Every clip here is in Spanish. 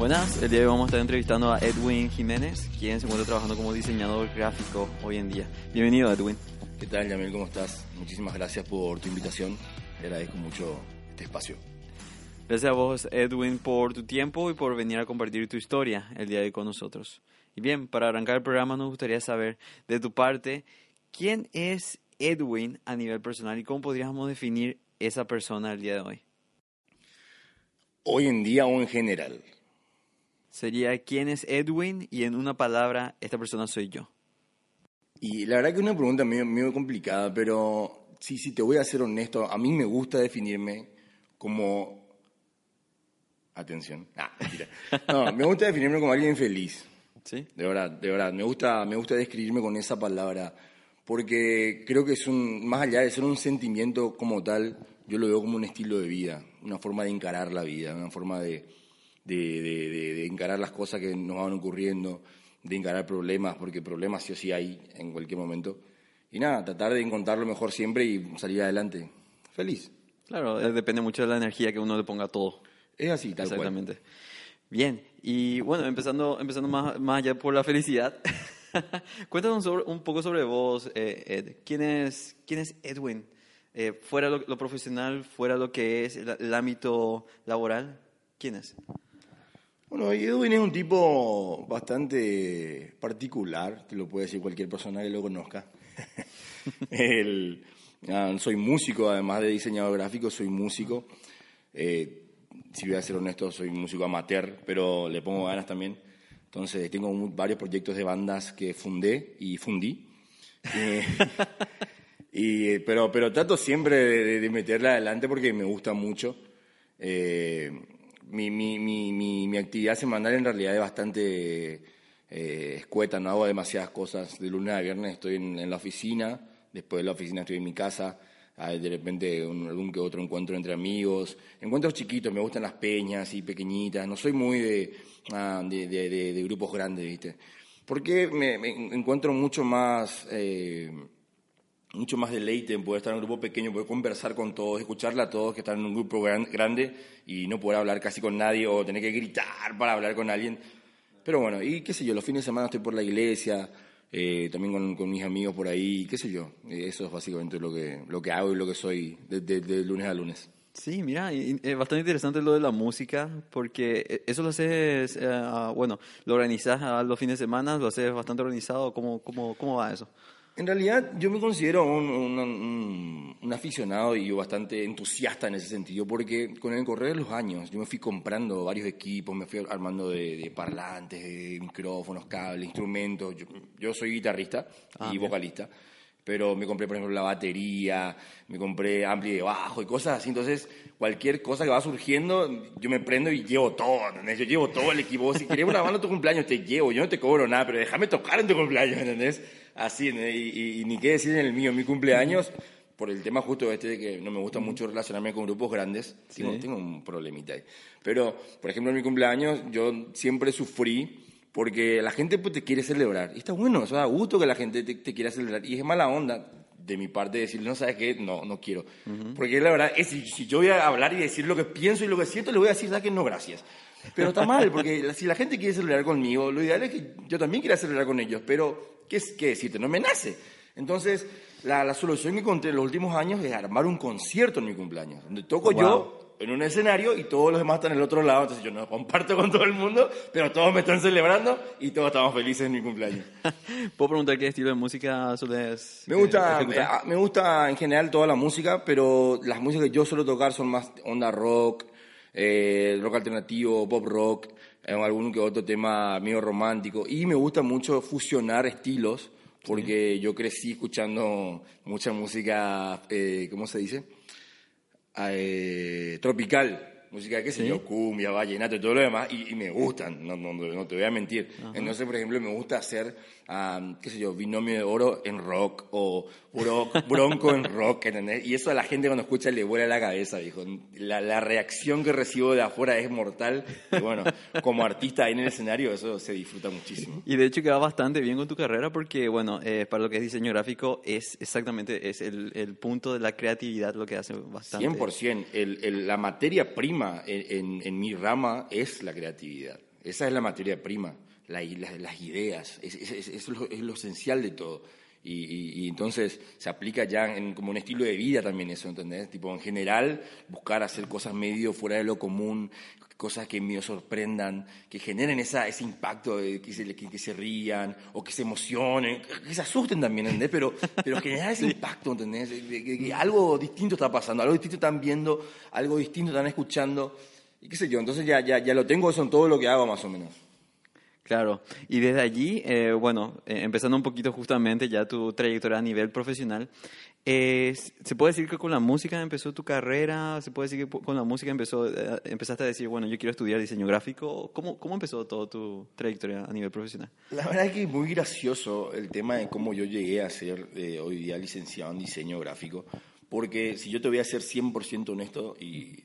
Buenas, el día de hoy vamos a estar entrevistando a Edwin Jiménez, quien se encuentra trabajando como diseñador gráfico hoy en día. Bienvenido, Edwin. ¿Qué tal, Yamil? ¿Cómo estás? Muchísimas gracias por tu invitación. Te agradezco mucho este espacio. Gracias a vos, Edwin, por tu tiempo y por venir a compartir tu historia el día de hoy con nosotros. Y bien, para arrancar el programa nos gustaría saber de tu parte, ¿quién es Edwin a nivel personal y cómo podríamos definir esa persona el día de hoy? Hoy en día o en general sería quién es Edwin y en una palabra, esta persona soy yo. Y la verdad que es una pregunta medio, complicada, pero sí, sí, te voy a ser honesto, a mí me gusta definirme como... Atención. Ah, mentira. No, me gusta definirme como alguien feliz. ¿Sí? De verdad, de verdad. Me gusta, me gusta describirme con esa palabra, porque creo que es un, más allá de ser un sentimiento como tal, yo lo veo como un estilo de vida, una forma de encarar la vida, una forma de, de, encarar las cosas que nos van ocurriendo, de encarar problemas, porque problemas sí o sí hay en cualquier momento. Y nada, tratar de encontrar lo mejor siempre y salir adelante. Feliz. Claro, eh, depende mucho de la energía que uno le ponga a todo. Es así, tal Exactamente. Bien, y bueno, empezando, empezando más, más allá por la felicidad, cuéntanos un poco sobre vos, eh, Ed. ¿Quién es, quién es Edwin? Eh, fuera lo, profesional, fuera lo que es el ámbito laboral, ¿quién es? Bueno, Edwin es un tipo bastante particular, te lo puede decir cualquier persona que lo conozca. Ah, soy músico, además de diseñador gráfico, soy músico. Eh, si voy a ser honesto, soy músico amateur, pero le pongo ganas también. Entonces, tengo varios proyectos de bandas que fundé y fundí. Eh, pero, pero trato siempre de, de, meterla adelante porque me gusta mucho. Eh, mi, mi, mi, mi, actividad semanal en realidad es bastante eh, escueta, no hago demasiadas cosas. De lunes a viernes estoy en, la oficina, después de la oficina estoy en mi casa, hay de repente algún que otro encuentro entre amigos, encuentros chiquitos, me gustan las peñas y pequeñitas, no soy muy de, ah, de, de, grupos grandes, ¿viste? Porque me, encuentro mucho más... Eh, mucho más deleite en poder estar en un grupo pequeño, poder conversar con todos, escucharle a todos que están en un grupo grande y no poder hablar casi con nadie o tener que gritar para hablar con alguien. Pero bueno, y qué sé yo, los fines de semana estoy por la iglesia, eh, también con, mis amigos por ahí, qué sé yo. Eso es básicamente lo que, lo que hago y lo que soy de, lunes a lunes. Sí, mira, es bastante interesante lo de la música, porque eh, eso lo haces, eh, bueno, lo organizas a los fines de semana, lo haces bastante organizado, ¿cómo, cómo, cómo va eso? En realidad yo me considero un, aficionado y bastante entusiasta en ese sentido, porque con el correr de los años yo me fui comprando varios equipos, me fui armando de, parlantes, de micrófonos, cables, instrumentos. Yo, soy guitarrista ah, y vocalista, pero me compré, por ejemplo, la batería, me compré ampli de bajo y cosas así. Entonces, cualquier cosa que va surgiendo, yo me prendo y llevo todo, ¿entendés? Yo llevo todo el equipo. Si quieres una banda en tu cumpleaños, te llevo. Yo no te cobro nada, pero déjame tocar en tu cumpleaños, ¿entendés? así, y, ni qué decir en el mío, en mi cumpleaños, por el tema justo este de que no me gusta mucho relacionarme con grupos grandes, tengo, un problemita ahí. Pero, por ejemplo, en mi cumpleaños yo siempre sufrí porque la gente pues, te quiere celebrar. Y está bueno, eso da gusto que la gente te, quiera celebrar. Y es mala onda de mi parte decirle, no sabes qué, no, no quiero. Porque la verdad es si, yo voy a hablar y decir lo que pienso y lo que siento, le voy a decir, ¿sabes que No, gracias. Pero está mal, porque si la gente quiere celebrar conmigo, lo ideal es que yo también quiera celebrar con ellos, pero ¿qué, qué decirte? No me nace. Entonces, la, la, solución que encontré en los últimos años es armar un concierto en mi cumpleaños, donde toco yo en un escenario y todos los demás están en el otro lado, entonces yo no comparto con todo el mundo, pero todos me están celebrando y todos estamos felices en mi cumpleaños. ¿Puedo preguntar qué estilo de música sueles Me gusta, me, ah, me gusta en general toda la música, pero las músicas que yo suelo tocar son más onda rock, eh, rock alternativo, pop rock, eh, algún que otro tema medio romántico. Y me gusta mucho fusionar estilos, porque yo crecí escuchando mucha música, eh, ¿cómo se dice? Eh, tropical. música, qué sé yo, cumbia, vallenato y todo lo demás, y, me gustan, no, no, no, te voy a mentir. Entonces, por ejemplo, me gusta hacer, qué sé yo, binomio de oro en rock o bronco en rock, ¿entendés? Y eso a la gente cuando escucha le vuela la cabeza, dijo. La, la reacción que recibo de afuera es mortal. Y bueno, como artista ahí en el escenario, eso se disfruta muchísimo. Y de hecho queda bastante bien con tu carrera porque, bueno, eh, para lo que es diseño gráfico, es exactamente es el, el punto de la creatividad lo que hace bastante. 100%. El, la materia prima en, en, mi rama es la creatividad. Esa es la materia prima, la, las ideas. Es, es, es, lo, es lo esencial de todo. Y, entonces se aplica ya en, como un estilo de vida también eso, ¿entendés? Tipo, en general, buscar hacer cosas medio fuera de lo común, cosas que me sorprendan, que generen esa, ese impacto, de que, se, que, se rían o que se emocionen, que se asusten también, ¿entendés? Pero, pero generar ese impacto, ¿entendés? Que, algo distinto está pasando, algo distinto están viendo, algo distinto están escuchando, y qué sé yo, entonces ya, ya, ya lo tengo eso en todo lo que hago más o menos. Claro, y desde allí, eh, bueno, eh, empezando un poquito justamente ya tu trayectoria a nivel profesional, eh, ¿se puede decir que con la música empezó tu carrera? ¿Se puede decir que con la música empezó, empezaste a decir, bueno, yo quiero estudiar diseño gráfico? ¿Cómo, ¿Cómo empezó toda tu trayectoria a nivel profesional? La verdad es que es muy gracioso el tema de cómo yo llegué a ser hoy día licenciado en diseño gráfico, porque si yo te voy a ser 100% honesto, y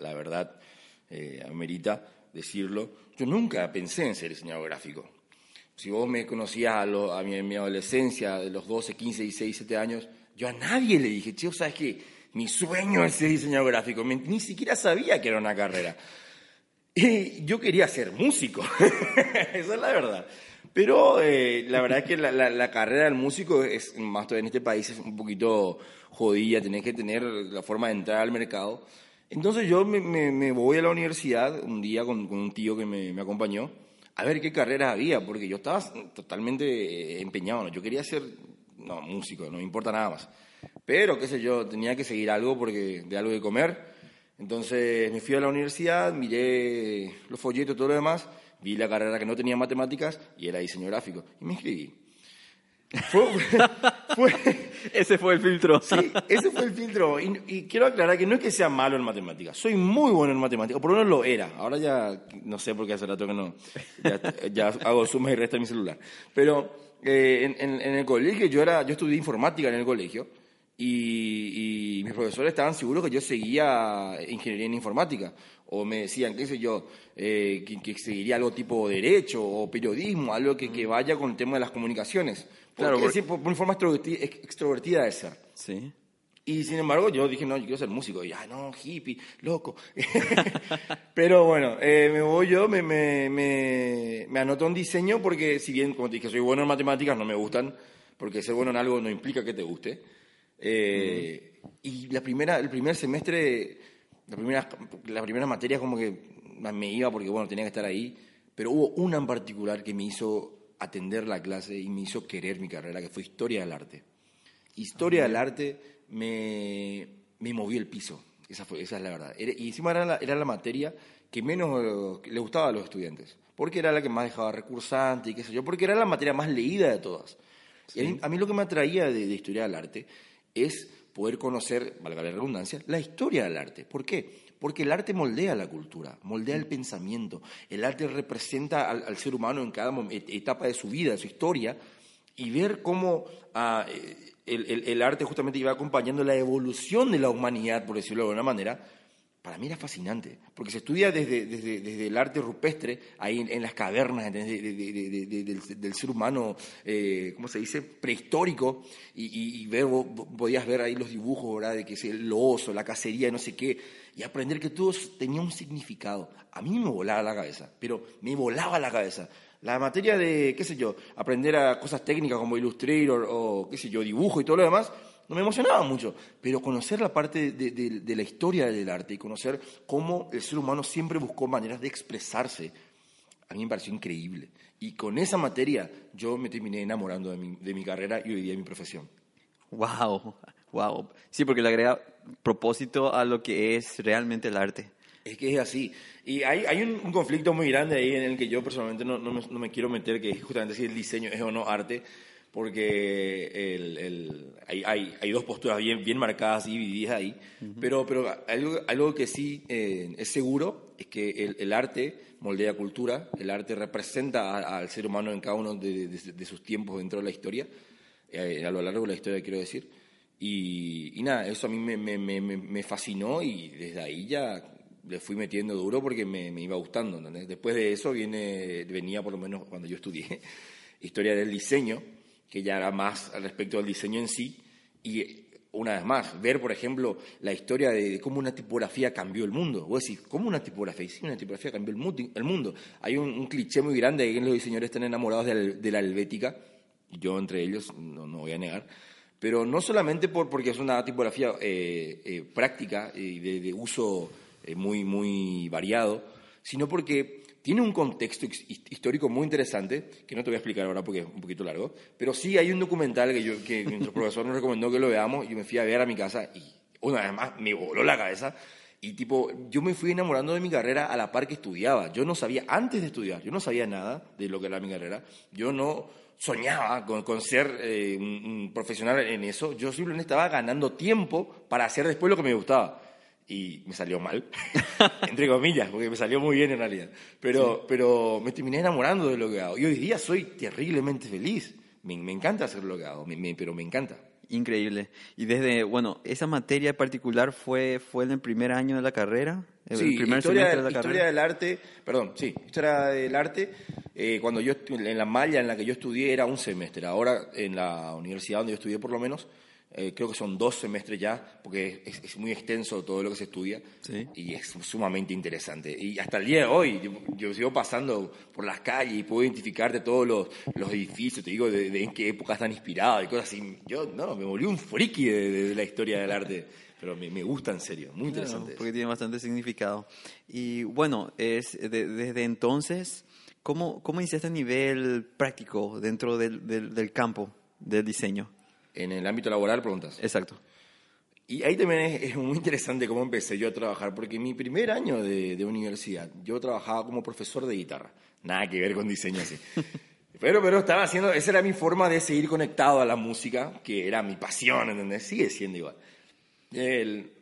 la, verdad amerita decirlo, yo nunca pensé en ser diseñador gráfico. Si vos me conocías a, a mi, mi, adolescencia, de los 12, 15, 16, 17 años, yo a nadie le dije, tío, ¿sabes qué? Mi sueño es ser diseñador gráfico. ni siquiera sabía que era una carrera. Y yo quería ser músico. Esa es la verdad. Pero eh, la verdad es que la, la, carrera del músico, es, más todavía en este país, es un poquito jodida. Tenés que tener la forma de entrar al mercado. Entonces yo me, voy a la universidad un día con, un tío que me, acompañó a ver qué carreras había, porque yo estaba totalmente empeñado, yo quería ser, no, músico, no me importa nada más. Pero, qué sé yo, tenía que seguir algo porque de algo de comer. Entonces me fui a la universidad, miré los folletos todo lo demás, vi la carrera que no tenía matemáticas y era diseño gráfico. Y me inscribí. Fue, ese fue el filtro. Sí, ese fue el filtro. Y, quiero aclarar que no es que sea malo en matemáticas. Soy muy bueno en matemáticas, por lo menos lo era. Ahora ya no sé por qué hace rato que no. Ya, hago sumas y restas en mi celular. Pero eh, en, el colegio yo, era, yo estudié informática en el colegio. Y, mis profesores estaban seguros que yo seguía ingeniería en informática. O me decían, qué sé yo, eh, que, seguiría algo tipo derecho o periodismo, algo que, que vaya con el tema de las comunicaciones. Claro, porque, por, una forma extrovertida, de ser. Sí. Y sin embargo, yo dije, no, yo quiero ser músico. Y, ah, no, hippie, loco. Pero bueno, eh, me voy yo, me, me, me, me anoto en diseño porque, si bien, como te dije, soy bueno en matemáticas, no me gustan, porque ser bueno en algo no implica que te guste. Eh, y la primera, el primer semestre, la primera, la primera materia como que me iba porque, bueno, tenía que estar ahí. Pero hubo una en particular que me hizo atender la clase y me hizo querer mi carrera, que fue Historia del Arte. Historia del Arte me, me movió el piso, esa, fue, esa es la verdad. y encima era la, era la materia que menos le gustaba a los estudiantes, porque era la que más dejaba recursante y qué sé yo, porque era la materia más leída de todas. Y a, mí, lo que me atraía de, de Historia del Arte es poder conocer, valga la redundancia, la historia del arte. ¿Por qué? Porque el arte moldea la cultura, moldea el pensamiento. El arte representa al, ser humano en cada etapa de su vida, de su historia, y ver cómo ah, el, arte justamente iba acompañando la evolución de la humanidad, por decirlo de alguna manera, para mí era fascinante, porque se estudia desde, desde, el arte rupestre, ahí en, las cavernas del, ser humano, eh, ¿cómo se dice?, prehistórico, y, ver, podías ver ahí los dibujos, ¿verdad?, de que es el oso, la cacería, no sé qué, y aprender que todo tenía un significado. A mí me volaba la cabeza, pero me volaba la cabeza. La materia de, qué sé yo, aprender a cosas técnicas como Illustrator o, qué sé yo, dibujo y todo lo demás, no me emocionaba mucho, pero conocer la parte de, la historia del arte y conocer cómo el ser humano siempre buscó maneras de expresarse, a mí me pareció increíble. Y con esa materia yo me terminé enamorando de mi, de mi carrera y hoy día de mi profesión. ¡Wow! ¡Wow! Sí, porque le agrega propósito a lo que es realmente el arte. Es que es así. Y hay, hay un, conflicto muy grande ahí en el que yo personalmente no, no, me, no me quiero meter, que es justamente si el diseño es o no arte, porque el, el, hay, hay, hay, dos posturas bien, bien marcadas y divididas ahí, pero, pero algo, algo que sí eh, es seguro es que el, el, arte moldea cultura, el arte representa al ser humano en cada uno de, de, sus tiempos dentro de la historia, eh, a lo largo de la historia quiero decir, y, y nada, eso a mí me, me, me, me, fascinó y desde ahí ya le fui metiendo duro porque me, iba gustando. Después de eso viene, venía por lo menos cuando yo estudié historia del diseño, que ya era más al respecto del diseño en sí, y una vez más, ver, por ejemplo, la historia de, cómo una tipografía cambió el mundo. Vos decís, ¿cómo una tipografía? Sí, una tipografía cambió el, mundo. Hay un, cliché muy grande de que los diseñadores están enamorados de la, helvética, yo entre ellos, no, no, voy a negar, pero no solamente por, porque es una tipografía eh, eh, práctica y de, uso eh, muy, muy variado, sino porque tiene un contexto histórico muy interesante, que no te voy a explicar ahora porque es un poquito largo, pero sí hay un documental que, yo, que nuestro profesor nos recomendó que lo veamos, y me fui a ver a mi casa y una vez más me voló la cabeza. Y tipo, yo me fui enamorando de mi carrera a la par que estudiaba. Yo no sabía, antes de estudiar, yo no sabía nada de lo que era mi carrera. Yo no soñaba con, con ser eh, un, profesional en eso. Yo simplemente estaba ganando tiempo para hacer después lo que me gustaba y me salió mal, entre comillas, porque me salió muy bien en realidad. Pero, pero me terminé enamorando de lo que hago. Y hoy día soy terriblemente feliz. Me, me encanta hacer lo que hago, pero me encanta. Increíble. Y desde, bueno, esa materia particular fue, fue en el primer año de la carrera. sí, primer historia, de la historia del arte, perdón, sí, historia del arte. Eh, cuando yo, en la malla en la que yo estudié era un semestre. Ahora, en la universidad donde yo estudié por lo menos, eh, creo que son dos semestres ya, porque es, muy extenso todo lo que se estudia y es sumamente interesante. Y hasta el día de hoy, yo, sigo pasando por las calles y puedo identificarte todos los, los edificios, te digo de, en qué época están inspirados y cosas así. Yo, no, me volví un friki de, la historia del arte. Pero me, me, gusta en serio, muy interesante. porque tiene bastante significado. Y bueno, es desde entonces, ¿cómo, ¿cómo hiciste a nivel práctico dentro del, del, del campo del diseño? En el ámbito laboral, preguntas. Exacto. Y ahí también es, muy interesante cómo empecé yo a trabajar, porque en mi primer año de, de, universidad yo trabajaba como profesor de guitarra. Nada que ver con diseño así. Pero, pero estaba haciendo, esa era mi forma de seguir conectado a la música, que era mi pasión, ¿entendés? Sigue siendo igual. El,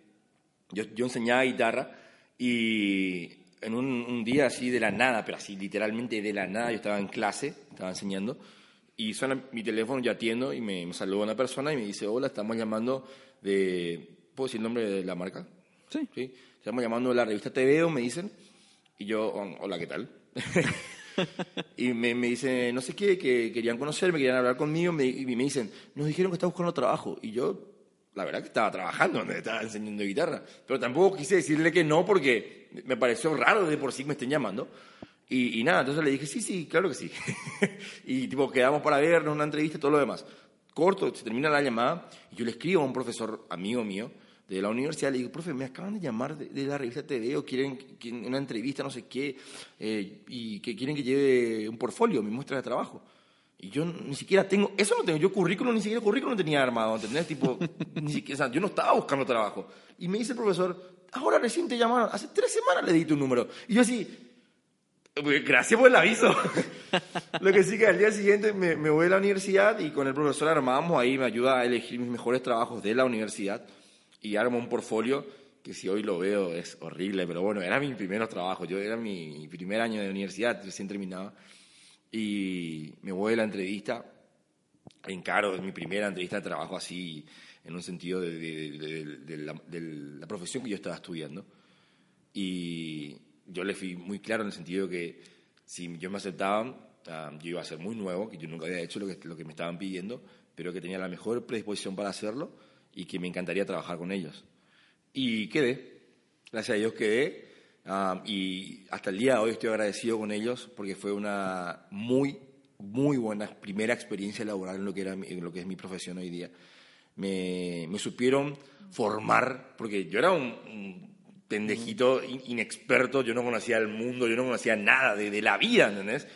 yo, yo enseñaba guitarra y en un, un, día así de la nada, pero así literalmente de la nada, yo estaba en clase, estaba enseñando, y suena mi teléfono, yo atiendo y me, saluda una persona y me dice, hola, estamos llamando de... ¿Puedo decir el nombre de la marca? Sí. ¿Sí? Estamos llamando de la revista TVO, me dicen. Y yo, oh, hola, ¿qué tal? y me, me dice, no sé qué, que querían conocerme, querían hablar conmigo, y me dicen, nos dijeron que está buscando trabajo. Y yo, la verdad que estaba trabajando, donde estaba enseñando guitarra. Pero tampoco quise decirle que no porque me pareció raro de por sí que me estén llamando. Y, nada, entonces le dije, sí, sí, claro que sí. y tipo, quedamos para vernos, una entrevista y todo lo demás. Corto, se termina la llamada y yo le escribo a un profesor amigo mío de la universidad, le digo, profe, me acaban de llamar de, la revista TV o quieren, una entrevista, no sé qué, eh, y que quieren que lleve un portfolio, mi muestra de trabajo. Y yo ni siquiera tengo, eso no tengo, yo currículum, ni siquiera currículum tenía armado, ¿entendés? Tipo, ni siquiera, o sea, yo no estaba buscando trabajo. Y me dice el profesor, ahora recién te llamaron, hace tres semanas le di tu número. Y yo así, Gracias por el aviso. Lo que sí que al día siguiente me, voy a la universidad y con el profesor armamos ahí, me ayuda a elegir mis mejores trabajos de la universidad y armo un portfolio que si hoy lo veo es horrible, pero bueno, era mi primer trabajo, yo era mi primer año de universidad, recién terminaba, y me voy a la entrevista, encaro mi primera entrevista de trabajo así, en un sentido de, de la profesión que yo estaba estudiando, y yo le fui muy claro en el sentido que si yo me aceptaban, ah, yo iba a ser muy nuevo, que yo nunca había hecho lo que, lo que me estaban pidiendo, pero que tenía la mejor predisposición para hacerlo y que me encantaría trabajar con ellos. Y quedé, gracias a Dios quedé, ah, y hasta el día de hoy estoy agradecido con ellos porque fue una muy, muy buena primera experiencia laboral en lo que, era, en lo que es mi profesión hoy día. Me, me supieron formar, porque yo era un pendejito inexperto, yo no conocía el mundo, yo no conocía nada de, la vida, ¿entendés?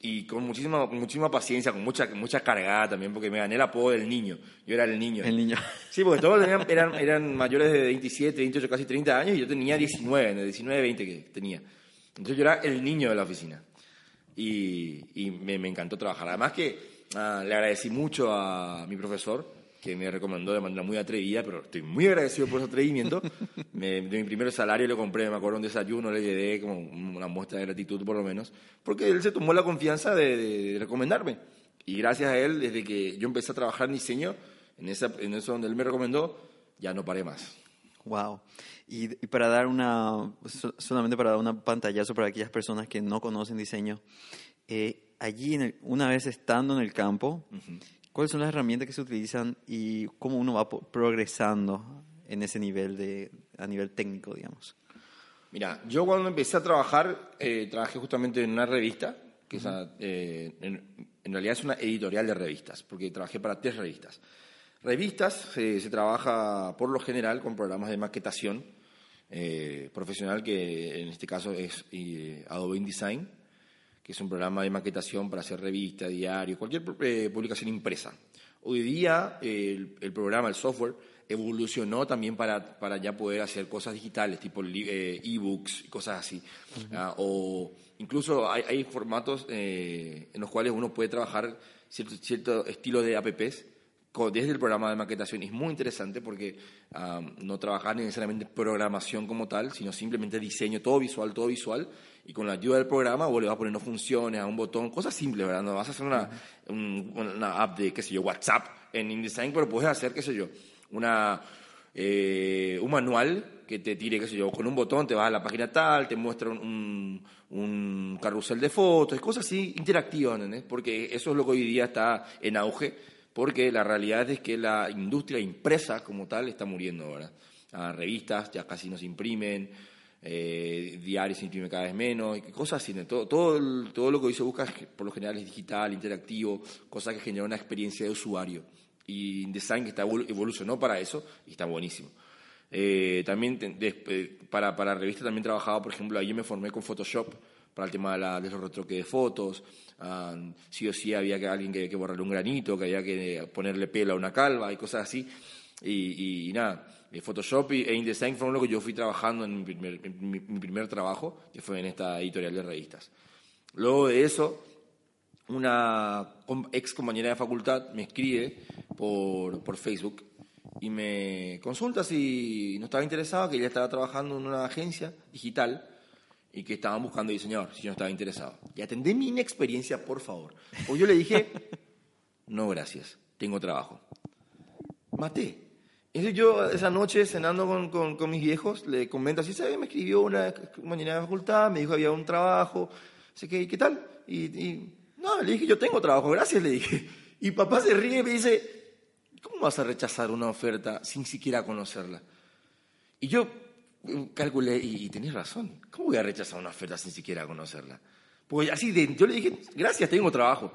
Y con muchísima, muchísima paciencia, con mucha, mucha cargada también, porque me gané el apodo del niño. Yo era el niño. El niño. Sí, porque todos eran, eran mayores de 27, 28, casi 30 años y yo tenía 19, 19, 20 que tenía. Entonces yo era el niño de la oficina. Y, y me, me, encantó trabajar. Además que ah, le agradecí mucho a mi profesor, que me recomendó de manera muy atrevida, pero estoy muy agradecido por ese atrevimiento. Me- de mi primer salario le compré, me acuerdo, un desayuno, le llevé como una muestra de gratitud por lo menos, porque él se tomó la confianza de, de- de recomendarme. Y gracias a él, desde que yo empecé a trabajar en diseño, en, esa, en eso donde él me recomendó, ya no paré más. Wow. Y, y para dar una, so- solamente para dar una pantallazo para aquellas personas que no conocen diseño, eh, allí en el- una vez estando en el campo, ¿cuáles son las herramientas que se utilizan y cómo uno va progresando en ese nivel de, a nivel técnico, digamos? Mira, yo cuando empecé a trabajar, eh, trabajé justamente en una revista, que es a- eh, en, en realidad es una editorial de revistas, porque trabajé para tres revistas. Revistas eh, se trabaja por lo general con programas de maquetación eh, profesional, que en este caso es eh, Adobe InDesign, que es un programa de maquetación para hacer revista, diario, cualquier eh, publicación impresa. Hoy día eh, el, el programa, el software, evolucionó también para, para ya poder hacer cosas digitales, tipo eh, ebooks y cosas así. Ah, o incluso hay, hay formatos eh, en los cuales uno puede trabajar cierto, cierto estilo de apps desde el programa de maquetación. Es muy interesante porque ah, no trabajar necesariamente programación como tal, sino simplemente diseño, todo visual, todo visual. Y con la ayuda del programa vos le vas poniendo funciones a un botón, cosas simples, ¿verdad? No vas a hacer una, un- una app de, qué sé yo, WhatsApp en InDesign, pero puedes hacer, qué sé yo, una, eh, un manual que te tire, qué sé yo, con un botón te vas a la página tal, te muestra un, un, un carrusel de fotos, cosas así interactivas, ¿entendés? Porque eso es lo que hoy día está en auge, porque la realidad es que la industria impresa como tal está muriendo, ¿verdad? Las revistas ya casi no se imprimen, eh, diarios se imprime cada vez menos, cosas así, todo, todo, todo lo que hoy se busca por lo general es digital, interactivo, cosas que generan una experiencia de usuario. Y InDesign que está evolu- evolucionó para eso y está buenísimo. Eh, también te- eh, para, para revistas también trabajaba, por ejemplo, ahí me formé con Photoshop para el tema de, la, de los retoques de fotos. Ah, sí o sí había que alguien que, que borrarle un granito, que había que ponerle pelo a una calva y cosas así. Y, y- y nada, eh, Photoshop e InDesign fueron lo que yo fui trabajando en mi primer, en mi- mi primer trabajo, que fue en esta editorial de revistas. Luego de eso, una ex compañera de facultad me escribe por, por Facebook y me consulta si no estaba interesado, que ella estaba trabajando en una agencia digital y que estaban buscando diseñador, si yo no estaba interesado. Y atendé mi inexperiencia, por favor. O yo le dije, no gracias, tengo trabajo. Maté. Entonces yo esa noche cenando con, con, mis viejos, le comento así, ¿sabes? Me escribió una compañera de facultad, me dijo que había un trabajo, sé que, ¿qué tal? Y, y, no, le dije, yo tengo trabajo, gracias, le dije. Y papá se ríe y me dice, ¿cómo vas a rechazar una oferta sin siquiera conocerla? Y yo calculé, y, y tenés razón, ¿cómo voy a rechazar una oferta sin siquiera conocerla? Pues así, de, yo le dije, gracias, tengo trabajo.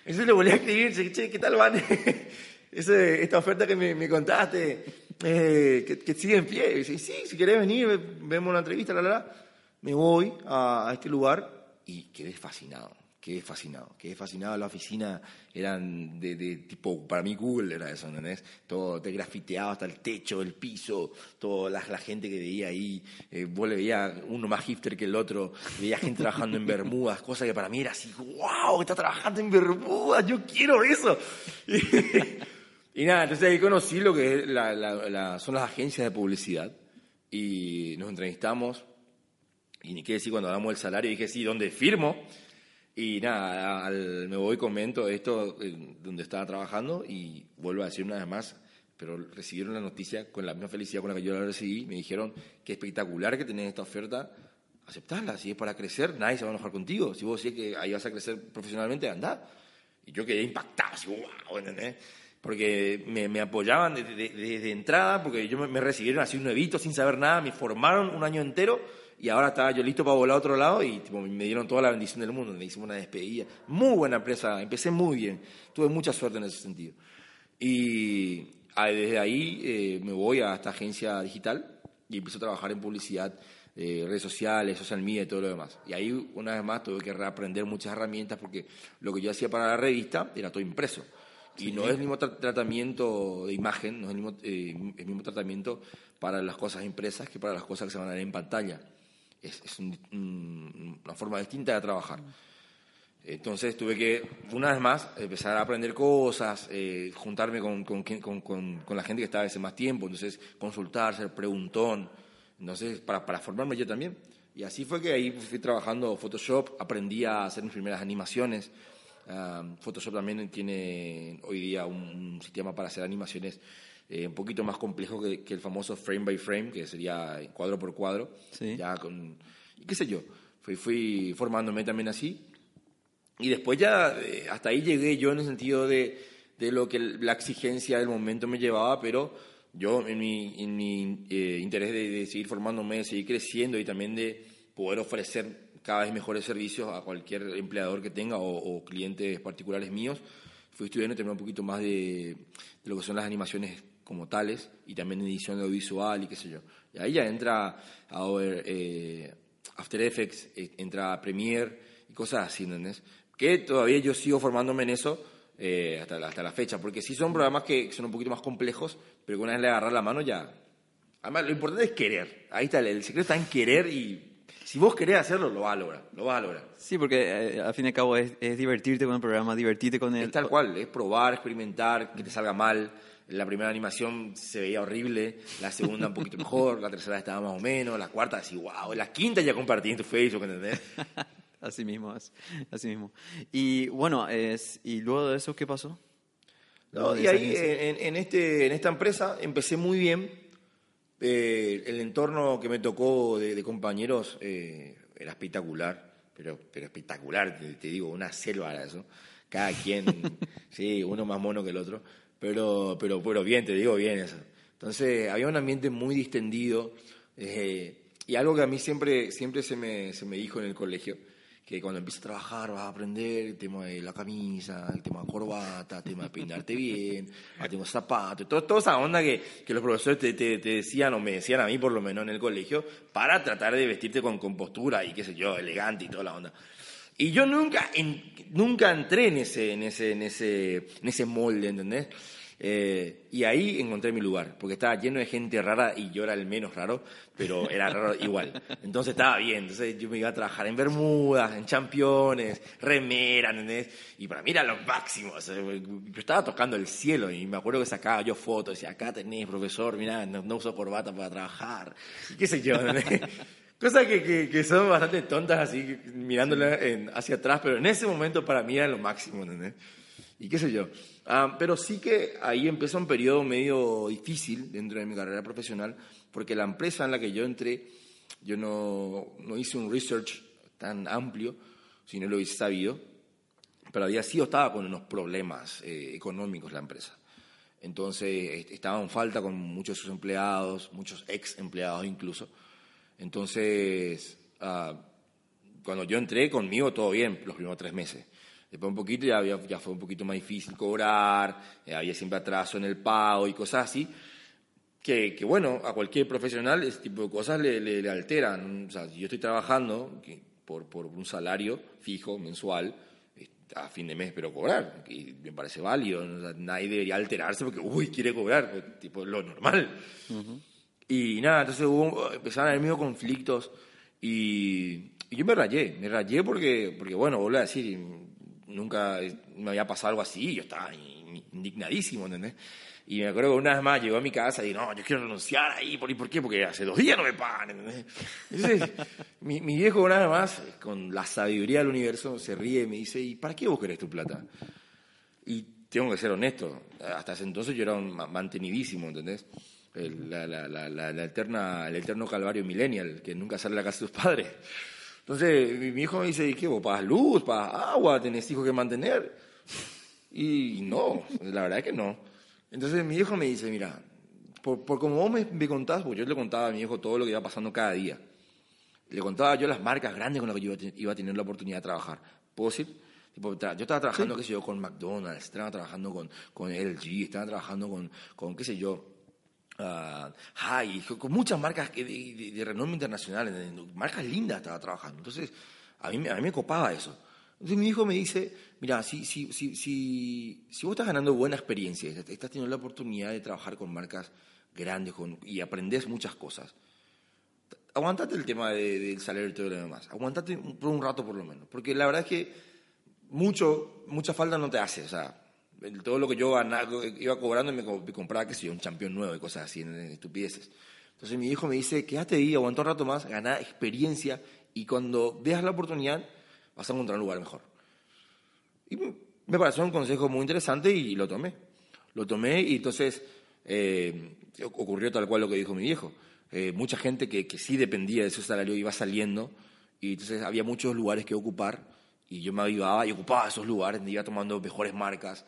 Entonces le volví a escribir, che, ¿qué tal, Van? Ese- esta oferta que me, me contaste, eh, que, que sigue en pie. Y dice, sí, si querés venir, ve- vemos una entrevista, la, la, la. Me voy a, a este lugar y quedé fascinado, quedé fascinado, quedé fascinado. La oficina eran de, de tipo, para mí Google era eso, ¿entendés? Todo te grafiteado hasta el techo, el piso, toda la, la gente que veía ahí. Eh, vos le veías uno más hipster que el otro, veía gente trabajando en Bermudas, cosa que para mí era así, wow, está trabajando en Bermudas, yo quiero eso. Y nada, entonces ahí conocí lo que es la- la- son las agencias de publicidad y nos entrevistamos y ni qué decir cuando hablamos del salario, dije, sí, ¿dónde firmo? Y nada, al- me voy, comento esto donde estaba trabajando y vuelvo a decir una vez más, pero recibieron la noticia con la misma felicidad con la que yo la recibí, me dijeron, qué espectacular que tenés esta oferta, aceptarla, si es para crecer, nadie se va a enojar contigo, si vos decís que ahí vas a crecer profesionalmente, anda. Y yo quedé impactado, así, wow, ¿entendés? Porque me, me apoyaban desde entrada, porque yo me, me recibieron así un nuevito, sin saber nada, me formaron un año entero y ahora estaba yo listo para volar a otro lado y tipo, me dieron toda la bendición del mundo, me hicimos una despedida. Muy buena empresa, empecé muy bien, tuve mucha suerte en ese sentido. Y desde ahí eh, me voy a esta agencia digital y empiezo a trabajar en publicidad, eh, redes sociales, social media y todo lo demás. Y ahí, una vez más, tuve que reaprender muchas herramientas porque lo que yo hacía para la revista era todo impreso. Y no es el mismo tra- tratamiento de imagen, no es el mismo, eh, el mismo tratamiento para las cosas impresas que para las cosas que se van a ver en pantalla. Es, es un- un- una forma distinta de trabajar. Entonces tuve que, una vez más, empezar a aprender cosas, eh, juntarme con, con, con, con, la gente que estaba hace más tiempo, entonces consultar, ser preguntón, entonces para, para formarme yo también. Y así fue que ahí fui trabajando Photoshop, aprendí a hacer mis primeras animaciones. Uh, Photoshop también tiene hoy día un, sistema para hacer animaciones eh, un poquito más complejo que, que, el famoso frame by frame, que sería cuadro por cuadro. Sí. Ya con, qué sé yo, fui, fui formándome también así. Y después ya, eh, hasta ahí llegué yo en el sentido de, de lo que la exigencia del momento me llevaba, pero yo en mi, en mi eh, interés de, seguir formándome, de seguir creciendo y también de poder ofrecer cada vez mejores servicios a cualquier empleador que tenga o, clientes particulares míos, fui estudiando también un poquito más de, lo que son las animaciones como tales y también edición audiovisual y qué sé yo. Y ahí ya entra eh, After Effects, entra Premiere y cosas así, ¿entendés? que todavía yo sigo formándome en eso eh, hasta, la, hasta la fecha, porque sí son programas que son un poquito más complejos, pero que una vez le agarras la mano ya... Además, lo importante es querer. Ahí está, el, secreto está en querer y si vos querés hacerlo, lo vas a lograr, lo vas a lograr. Sí, porque eh, al fin y al cabo es, divertirte con el programa, divertirte con el... Es tal cual, es probar, experimentar, que te salga mal. La primera animación se veía horrible, la segunda un poquito mejor, la tercera estaba más o menos, la cuarta así, wow, la quinta ya compartí en tu Facebook, ¿entendés? Así mismo, así mismo. Y bueno, es, ¿y luego de eso qué pasó? y ahí en, este, en esta empresa empecé muy bien. Eh, el entorno que me tocó de, compañeros eh, era espectacular, pero, pero espectacular, te, digo, una selva era eso. Cada quien, sí, uno más mono que el otro, pero, pero, pero bien, te digo bien eso. Entonces había un ambiente muy distendido eh, y algo que a mí siempre, siempre se, me, se me dijo en el colegio que cuando empieces a trabajar vas a aprender el tema de la camisa, el tema de corbata, el tema de peinarte bien, el tema de zapatos, todo, toda esa onda que, que los profesores te, te, decían, o me decían a mí por lo menos en el colegio, para tratar de vestirte con compostura y qué sé yo, elegante y toda la onda. Y yo nunca, nunca entré en ese, en, ese, en, ese, en ese molde, ¿entendés? Eh, y ahí encontré mi lugar, porque estaba lleno de gente rara y yo era el menos raro, pero era raro igual. Entonces estaba bien, entonces yo me iba a trabajar en Bermudas, en Championes, remera, ¿entendés? Y para mí era lo máximo. yo estaba tocando el cielo y me acuerdo que sacaba yo fotos, decía, acá tenés, profesor, mira no, uso corbata para trabajar, y qué sé yo, ¿entendés? Cosas que, que, son bastante tontas así, mirándola hacia atrás, pero en ese momento para mí era lo máximo, ¿entendés? Y qué sé yo. Ah, pero sí que ahí empezó un periodo medio difícil dentro de mi carrera profesional, porque la empresa en la que yo entré, yo no, no hice un research tan amplio, si no lo hubiese sabido, pero había sido, estaba con unos problemas eh, económicos la empresa. Entonces estaba en falta con muchos de sus empleados, muchos ex empleados incluso. Entonces, ah, cuando yo entré conmigo todo bien los primeros tres meses. Después un poquito ya, ya fue un poquito más difícil cobrar, eh, había siempre atraso en el pago y cosas así, que, que, bueno, a cualquier profesional ese tipo de cosas le, le, alteran. O sea, si yo estoy trabajando por, por un salario fijo, mensual, a fin de mes pero cobrar, y me parece válido, nadie debería alterarse porque, uy, quiere cobrar, pues, tipo lo normal. Y nada, entonces hubo, empezaron a haber mismos conflictos y, y, yo me rayé, me rayé porque, porque bueno, vuelvo a decir, nunca me había pasado algo así, yo estaba indignadísimo, ¿entendés? Y me acuerdo que una vez más llegó a mi casa y no, yo quiero renunciar ahí, ¿por, ¿por qué? Porque hace dos días no me pagan, ¿entendés? Entonces, mi, mi, viejo una vez más, con la sabiduría del universo, se ríe y me dice, ¿y para qué vos querés tu plata? Y tengo que ser honesto, hasta ese entonces yo era un mantenidísimo, ¿entendés? El, la, la, la, la, eterna, el eterno calvario millennial, que nunca sale a la casa de sus padres. Entonces mi, hijo me dice, ¿qué vos pagas luz, pagas agua, tenés hijos que mantener? Y no, la verdad es que no. Entonces mi hijo me dice, mira, por, por como vos me, contás, porque yo le contaba a mi hijo todo lo que iba pasando cada día. Le contaba yo las marcas grandes con las que yo iba a tener la oportunidad de trabajar. ¿Puedo decir? yo estaba trabajando, qué sé yo, con McDonald's, estaba trabajando con, con LG, estaba trabajando con, con qué sé yo, uh, con muchas marcas de, de, renombre internacional, marcas lindas estaba trabajando. Entonces, a mí, a mí me copaba eso. Entonces mi hijo me dice, mira, si, si, si, si, si vos estás ganando buena experiencia, estás teniendo la oportunidad de trabajar con marcas grandes con, y aprendes muchas cosas, aguantate el tema del salario y todo lo demás, aguantate por un rato por lo menos, porque la verdad es que mucho, mucha falta no te hace, o sea, todo lo que yo iba cobrando me, me compraba, que si un campeón nuevo y cosas así, estupideces. Entonces mi hijo me dice, quédate ahí, aguanta un rato más, gana experiencia y cuando veas la oportunidad vas a encontrar un lugar mejor. Y me pareció un consejo muy interesante y lo tomé. Lo tomé y entonces eh, ocurrió tal cual lo que dijo mi viejo. Eh, mucha gente que, que sí dependía de su salario iba saliendo y entonces había muchos lugares que ocupar y yo me avivaba y ocupaba esos lugares, me iba tomando mejores marcas.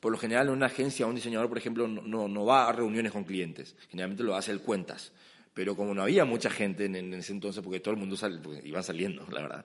por lo general, en una agencia, un diseñador, por ejemplo, no, no, va a reuniones con clientes, generalmente lo hace el cuentas. Pero como no había mucha gente en, ese entonces, porque todo el mundo sal, saliendo, la verdad,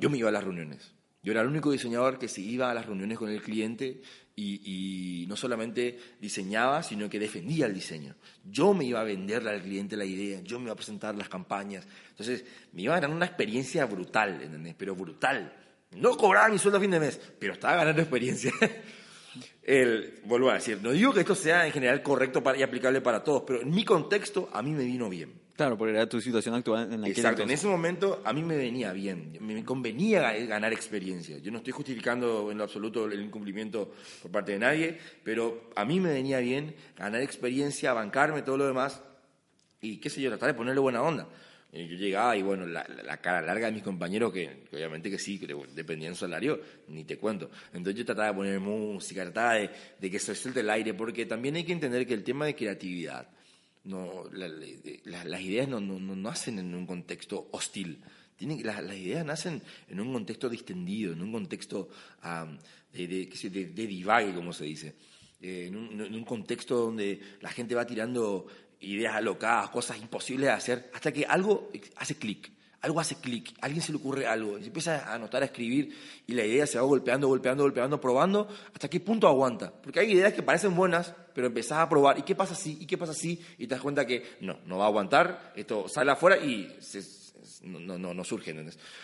yo me iba a las reuniones. Yo era el único diseñador que se iba a las reuniones con el cliente y, no solamente diseñaba, sino que defendía el diseño. Yo me iba a venderle al cliente la idea, yo me iba a presentar las campañas. Entonces, me iba a dar una experiencia brutal, ¿entendés? Pero brutal. No cobraba mi sueldo a fin de mes, pero estaba ganando experiencia. el, vuelvo a decir, no digo que esto sea en general correcto y aplicable para todos, pero en mi contexto a mí me vino bien. Claro, porque era tu situación actual en la Exacto, en ese momento a mí me venía bien, me convenía ganar experiencia. Yo no estoy justificando en lo absoluto el incumplimiento por parte de nadie, pero a mí me venía bien ganar experiencia, bancarme, todo lo demás, y qué sé yo, tratar de ponerle buena onda. Yo llegaba y bueno, la, cara larga de mis compañeros, que, obviamente que sí, que dependían su salario, ni te cuento. Entonces yo trataba de poner música, trataba de, de que se suelte el aire, porque también hay que entender que el tema de creatividad, no, las ideas no, no, no, nacen en un contexto hostil. Tienen, las, las, ideas nacen en un contexto distendido, en un contexto de, de, de, divague, como se dice. Eh, en, un, en, un, contexto donde la gente va tirando ideas alocadas, cosas imposibles de hacer, hasta que algo hace clic algo hace clic, alguien se le ocurre algo, se empieza a anotar, a escribir y la idea se va golpeando, golpeando, golpeando, probando, hasta qué punto aguanta. Porque hay ideas que parecen buenas, pero empezás a probar, ¿y qué pasa así? ¿Y qué pasa así? Y te das cuenta que no, no va a aguantar, esto sale afuera y no, no, no, surge.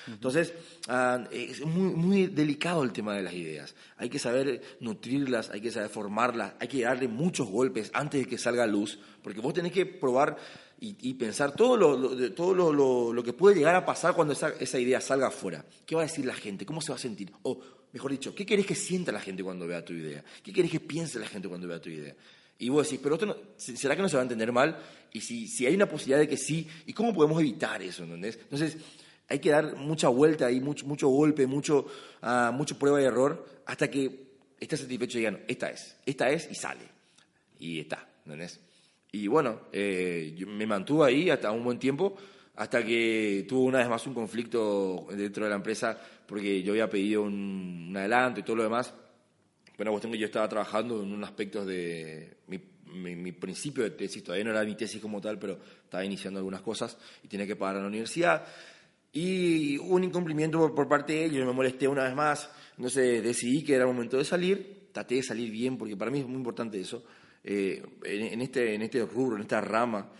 Entonces, ah, es muy, muy delicado el tema de las ideas. Hay que saber nutrirlas, hay que saber formarlas, hay que darle muchos golpes antes de que salga a luz, porque vos tenés que probar y, pensar todo, lo, todo lo, lo, que puede llegar a pasar cuando esa, esa, idea salga afuera. ¿Qué va a decir la gente? ¿Cómo se va a sentir? O, mejor dicho, ¿qué querés que sienta la gente cuando vea tu idea? ¿Qué querés que piense la gente cuando vea tu idea? Y vos decís, pero ¿será que no se va a entender mal? Y si, si hay una posibilidad de que sí, ¿y cómo podemos evitar eso? ¿entendés? Entonces, hay que dar mucha vuelta ahí, mucho, mucho golpe, mucho, uh, mucho prueba y error, hasta que estés satisfecho y digan, esta es, esta es y sale. Y está, ¿entendés? Y bueno, eh, yo me mantuve ahí hasta un buen tiempo, hasta que tuvo una vez más un conflicto dentro de la empresa, porque yo había pedido un, adelanto y todo lo demás. Bueno, cuestión que yo estaba trabajando en un aspecto de mi, principio de tesis, todavía no era mi tesis como tal, pero estaba iniciando algunas cosas y tenía que pagar a la universidad. Y un incumplimiento por, por parte de ellos, me molesté una vez más, entonces decidí que era el momento de salir, traté de salir bien, porque para mí es muy importante eso eh, en, este, en este rubro, en esta rama,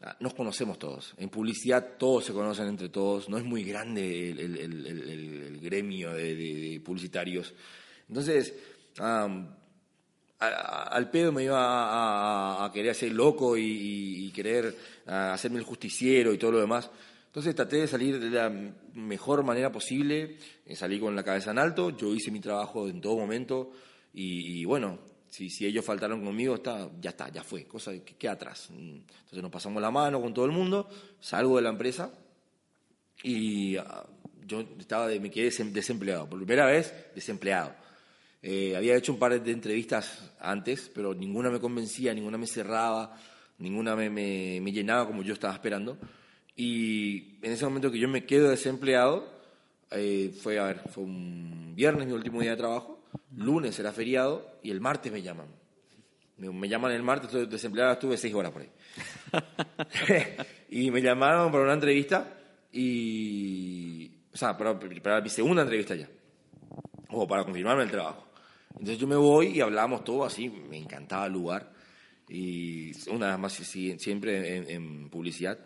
ah, nos conocemos todos. En publicidad todos se conocen entre todos, no es muy grande el, gremio de, publicitarios. Entonces, al pedo me iba a, querer hacer loco y, querer hacerme el justiciero y todo lo demás. Entonces traté de salir de la mejor manera posible, eh, salí con la cabeza en alto, yo hice mi trabajo en todo momento y bueno, si, si ellos faltaron conmigo, está, ya está, ya fue, cosa que queda atrás. Entonces nos pasamos la mano con todo el mundo, salgo de la empresa y ah, yo estaba me quedé desempleado, por primera vez desempleado. Eh, había hecho un par de entrevistas antes, pero ninguna me convencía, ninguna me cerraba, ninguna me, me, me llenaba como yo estaba esperando. Y en ese momento que yo me quedo desempleado, eh, fue, a ver, fue un viernes mi último día de trabajo, lunes era feriado y el martes me llaman. Me, llaman el martes, estoy desempleado, estuve seis horas por ahí. y me llamaron para una entrevista y... O sea, para, para mi segunda entrevista ya. O para confirmarme el trabajo. Entonces yo me voy y hablamos todo así, me encantaba el lugar. Y una vez más, siempre en, publicidad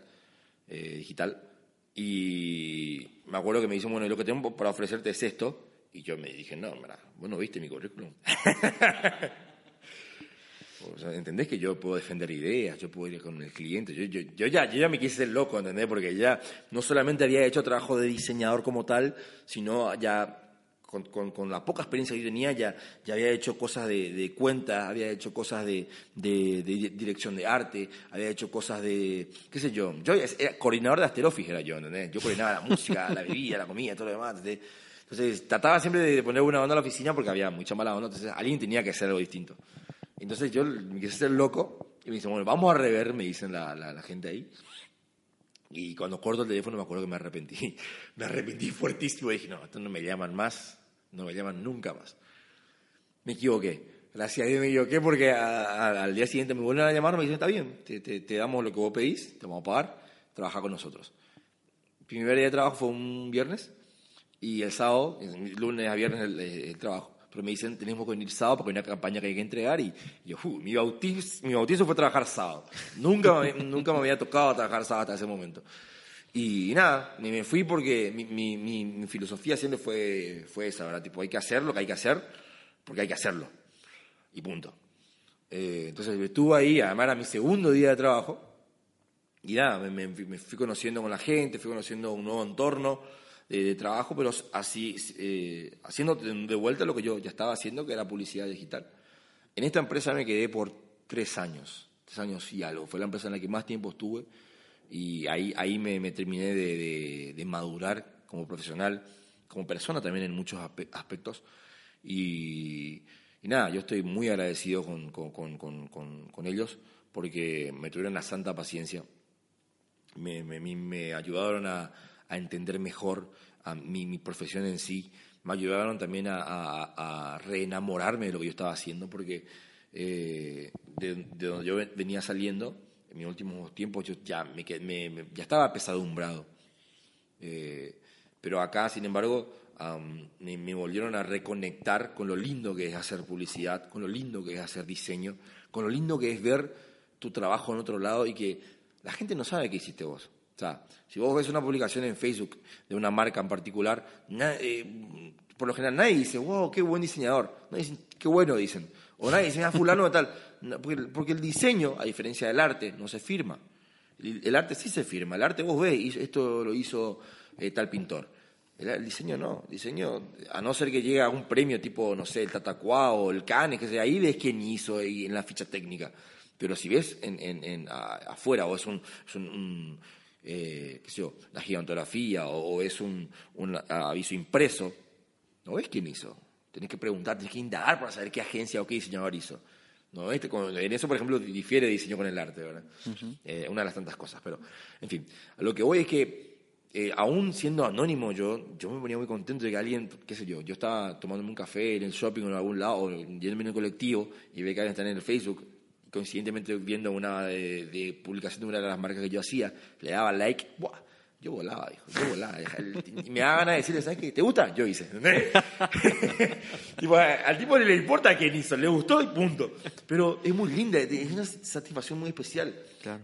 eh, digital. Y me acuerdo que me dicen, bueno, lo que tengo para ofrecerte es esto. Y yo me dije, no, bueno, viste mi currículum. O sea, ¿Entendés que yo puedo defender ideas? Yo puedo ir con el cliente. Yo, yo, yo ya, yo ya me quise ser loco, ¿entendés? Porque ya no solamente había hecho trabajo de diseñador como tal, sino ya con, con, con, la poca experiencia que yo tenía, ya, ya había hecho cosas de, de cuenta, había hecho cosas de, de, de, dirección de arte, había hecho cosas de, qué sé yo, yo era coordinador de Asterofis, era yo, ¿entendés? Yo coordinaba la música, la bebida, la comida, todo lo demás, ¿entendés? Entonces, trataba siempre de poner buena onda a la oficina porque había mucha mala onda, entonces alguien tenía que hacer algo distinto. Entonces yo me quise ser loco y me dicen, bueno, vamos a rever, me dicen la, la, la gente ahí. Y cuando corto el teléfono me acuerdo que me arrepentí. Me arrepentí fuertísimo y dije, no, estos no me llaman más no me llaman nunca más. Me equivoqué. Gracias a Dios me equivoqué porque a, a, al día siguiente me vuelven a llamar y me dicen, está bien, te, te, te, damos lo que vos pedís, te vamos a pagar, trabaja con nosotros. Mi primer día de trabajo fue un viernes y el sábado, lunes a viernes el, el trabajo. Pero me dicen, tenemos que venir sábado porque hay una campaña que hay que entregar y, y yo, uh, mi, bautizo, mi bautizo fue trabajar sábado. Nunca, nunca me había tocado trabajar sábado hasta ese momento. Y nada, me fui porque mi, mi, mi, filosofía siempre fue, fue esa, ¿verdad? Tipo, hay que hacer lo que hay que hacer porque hay que hacerlo. Y punto. Eh, entonces estuve ahí, además era mi segundo día de trabajo. Y nada, me, me, fui conociendo con la gente, fui conociendo un nuevo entorno de, trabajo, pero así, eh, haciendo de vuelta lo que yo ya estaba haciendo, que era publicidad digital. En esta empresa me quedé por tres años, tres años y algo. Fue la empresa en la que más tiempo estuve y ahí, ahí me, me terminé de, de, de, madurar como profesional, como persona también en muchos aspectos. Y, y nada, yo estoy muy agradecido con, con, con, con, ellos porque me tuvieron la santa paciencia, me, me, me ayudaron a, a, entender mejor a mi, mi, profesión en sí, me ayudaron también a, reenamorarme de lo que yo estaba haciendo porque eh, de, de donde yo venía saliendo, en mis últimos tiempos yo ya, me, me, ya estaba pesadumbrado. Eh, pero acá, sin embargo, me, me, volvieron a reconectar con lo lindo que es hacer publicidad, con lo lindo que es hacer diseño, con lo lindo que es ver tu trabajo en otro lado y que la gente no sabe qué hiciste vos. O sea, si vos ves una publicación en Facebook de una marca en particular, eh, por lo general nadie dice, wow, qué buen diseñador. No dicen, qué bueno, dicen. O nadie dice, ah, fulano tal. Porque, el diseño, a diferencia del arte, no se firma. El, arte sí se firma. El arte vos ves, esto lo hizo eh, tal pintor. El, diseño no. El diseño, a no ser que llegue a un premio tipo, no sé, el Tatacuá o el Cannes, que sea, ahí ves quién hizo en la ficha técnica. Pero si ves en, en, afuera, o es un, eh, qué sé yo, la gigantografía, o, o es un, un aviso impreso, no ves quién hizo. Tenés que preguntar, tenés que indagar para saber qué agencia o qué diseñador hizo. ¿No? Este, en eso, por ejemplo, difiere diseño con el arte, ¿verdad? eh, una de las tantas cosas. Pero, en fin, a lo que voy es que, eh, aún siendo anónimo, yo, yo me ponía muy contento de que alguien, qué sé yo, yo estaba tomándome un café en el shopping o en algún lado, o yéndome en el colectivo y ve que alguien está en el Facebook, coincidentemente viendo una de, de, publicación de una de las marcas que yo hacía, le daba like, ¡buah! Yo volaba, dijo, yo volaba. Y me da ganas de decirle, ¿sabes qué? ¿Te gusta? Yo hice. tipo, al tipo le importa quién hizo, le gustó y punto. Pero es muy linda, es una satisfacción muy especial. Claro.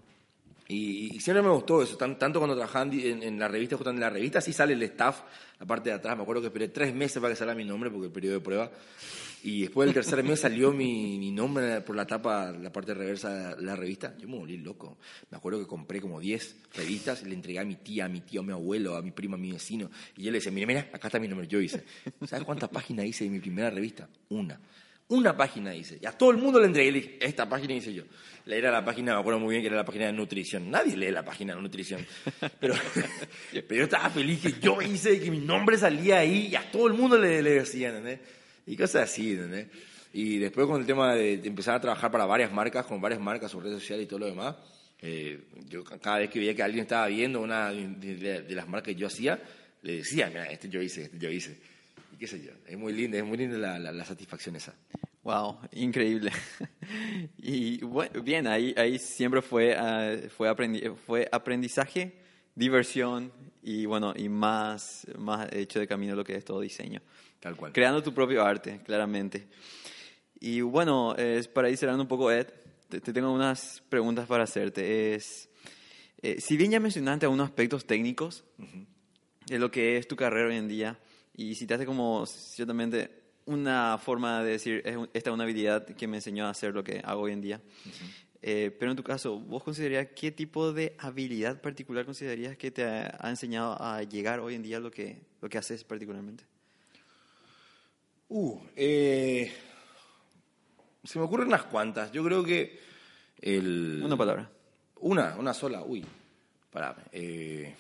Y, y siempre me gustó eso, tanto cuando trabajaba en, en la revista, justamente en la revista, sí sale el staff, la parte de atrás. Me acuerdo que esperé tres meses para que saliera mi nombre, porque el periodo de prueba. Y después del tercer mes salió mi, nombre por la tapa, la parte reversa de la revista. Yo me volví loco. Me acuerdo que compré como 10 revistas y le entregué a mi tía, a mi tío, a mi abuelo, a mi primo, a mi vecino. Y yo le decía, mira, mira, acá está mi nombre. Yo hice. ¿Sabes cuántas páginas hice de mi primera revista? Una. Una página hice. Y a todo el mundo le entregué. Le dije, esta página hice yo. Era la página, me acuerdo muy bien que era la página de nutrición. Nadie lee la página de nutrición. Pero, pero yo estaba feliz que yo hice, que mi nombre salía ahí y a todo el mundo le, le decía, ¿entendés? Y cosas así, ¿entendés? Y después con el tema de, empezar a trabajar para varias marcas, con varias marcas sobre redes sociales y todo lo demás, eh, yo cada vez que veía que alguien estaba viendo una de, de, las marcas que yo hacía, le decía, mira, este yo hice, este yo hice. Y qué sé yo, es muy linda, es muy linda la, la, la satisfacción esa. Wow, increíble. y bueno, bien, ahí, ahí siempre fue, uh, fue, aprendi fue aprendizaje, diversión y bueno, y más, más hecho de camino lo que es todo diseño. Tal cual. Creando tu propio arte, claramente. Y bueno, es para ir cerrando un poco, Ed, te, te tengo unas preguntas para hacerte. Es, eh, si bien ya mencionaste algunos aspectos técnicos uh -huh. de lo que es tu carrera hoy en día, y citaste como ciertamente una forma de decir, es esta es una habilidad que me enseñó a hacer lo que hago hoy en día. Eh, pero en tu caso, ¿vos considerarías qué tipo de habilidad particular considerarías que te ha, ha enseñado a llegar hoy en día a lo que, lo que haces particularmente? Uh, eh, se me ocurren unas cuantas. Yo creo que el... Una palabra. Una, una sola. Uy, pará. Eh,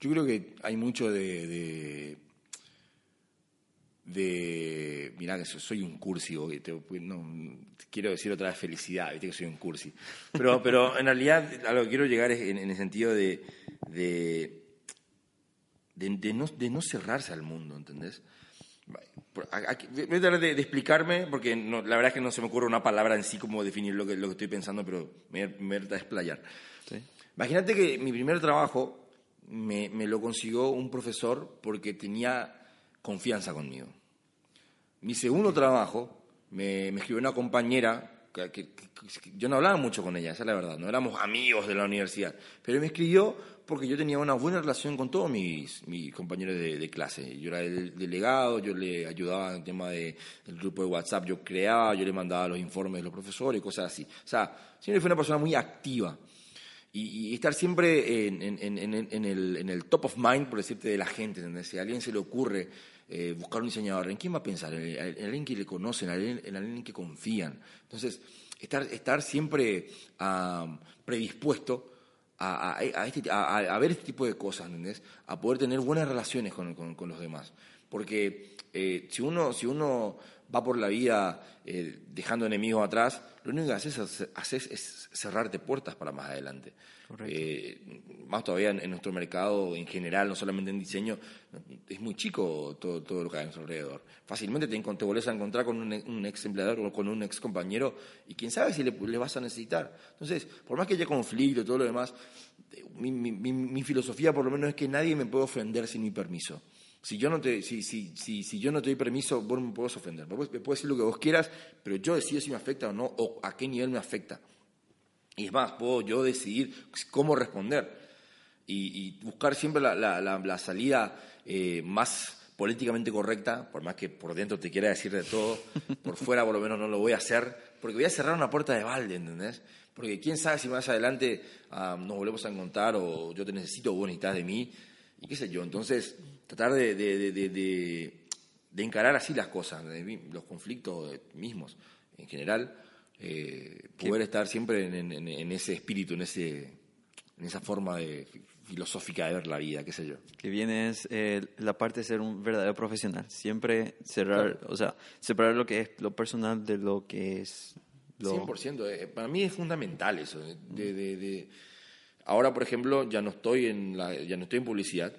yo creo que hay mucho de... de de mirá que so- soy un cursi te- no, quiero decir otra vez felicidad viste que soy un cursi pero pero en realidad a lo que quiero llegar es en, en el sentido de de, de, de no, de no cerrarse al mundo ¿entendés? Aquí- voy a tratar de, de explicarme, porque no- la verdad es que no se me ocurre una palabra en sí como definir lo que, lo que estoy pensando, pero me, me voy a explayar. Sí. Imagínate que mi primer trabajo me, me lo consiguió un profesor porque tenía confianza conmigo. Mi segundo trabajo me, me escribió una compañera, que, que- que- que yo no hablaba mucho con ella, esa es la verdad, no éramos amigos de la universidad, pero me escribió porque yo tenía una buena relación con todos mis, mis compañeros de, de clase. Yo era el delegado, yo le ayudaba en el tema de- del grupo de WhatsApp, yo creaba, yo le mandaba los informes de los profesores, cosas así. O sea, siempre fui una persona muy activa y, estar siempre en, en- el, en el top of mind, por decirte, de la gente. ¿entendés? Si a alguien se le ocurre eh, buscar un diseñador, ¿en quién va a pensar? En, en- en alguien que le conocen, en alguien, en alguien que confían. Entonces, estar, estar siempre ah, predispuesto a, a- este- a- ver este tipo de cosas. A poder tener buenas relaciones con, con- los demás. Porque eh, si, uno, si uno va por la vida eh, dejando enemigos atrás, lo único que haces, es- haces es cerrarte puertas para más adelante. Eh, más todavía en, en nuestro mercado en general, no solamente en diseño, es muy chico todo, todo lo que hay a nuestro alrededor. Fácilmente te, te volvés a encontrar con un, un ex empleador o con un ex compañero y quién sabe si le, le vas a necesitar. Entonces, por más que haya conflicto y todo lo demás, eh, mi, mi- mi- mi filosofía por lo menos es que nadie me puede ofender sin mi permiso. Si yo no te, si, si, si, si yo no te doy permiso, vos no me puedes ofender. Me puedes, me puedes decir lo que vos quieras, pero yo decido si me afecta o no, o a qué nivel me afecta. Y es más, puedo yo decidir cómo responder y, y buscar siempre la, la- la- la salida eh, más políticamente correcta, por más que por dentro te quiera decir de todo, por fuera por lo menos no lo voy a hacer, porque voy a cerrar una puerta de balde, ¿entendés? Porque quién sabe si más adelante ah, nos volvemos a encontrar o yo te necesito o vos necesitas de mí, y qué sé yo. Entonces, tratar de, de- de- de- encarar así las cosas, los conflictos mismos en general, eh, poder estar siempre en, en- en ese espíritu, en, ese, en esa forma de, filosófica de ver la vida, qué sé yo. Que viene es eh, la parte de ser un verdadero profesional. Siempre cerrar, o sea, separar lo que es lo personal de lo que es lo... 100%. eh, para mí es fundamental eso. de- de- de- Ahora, por ejemplo, ya no estoy en, la, ya no estoy en publicidad.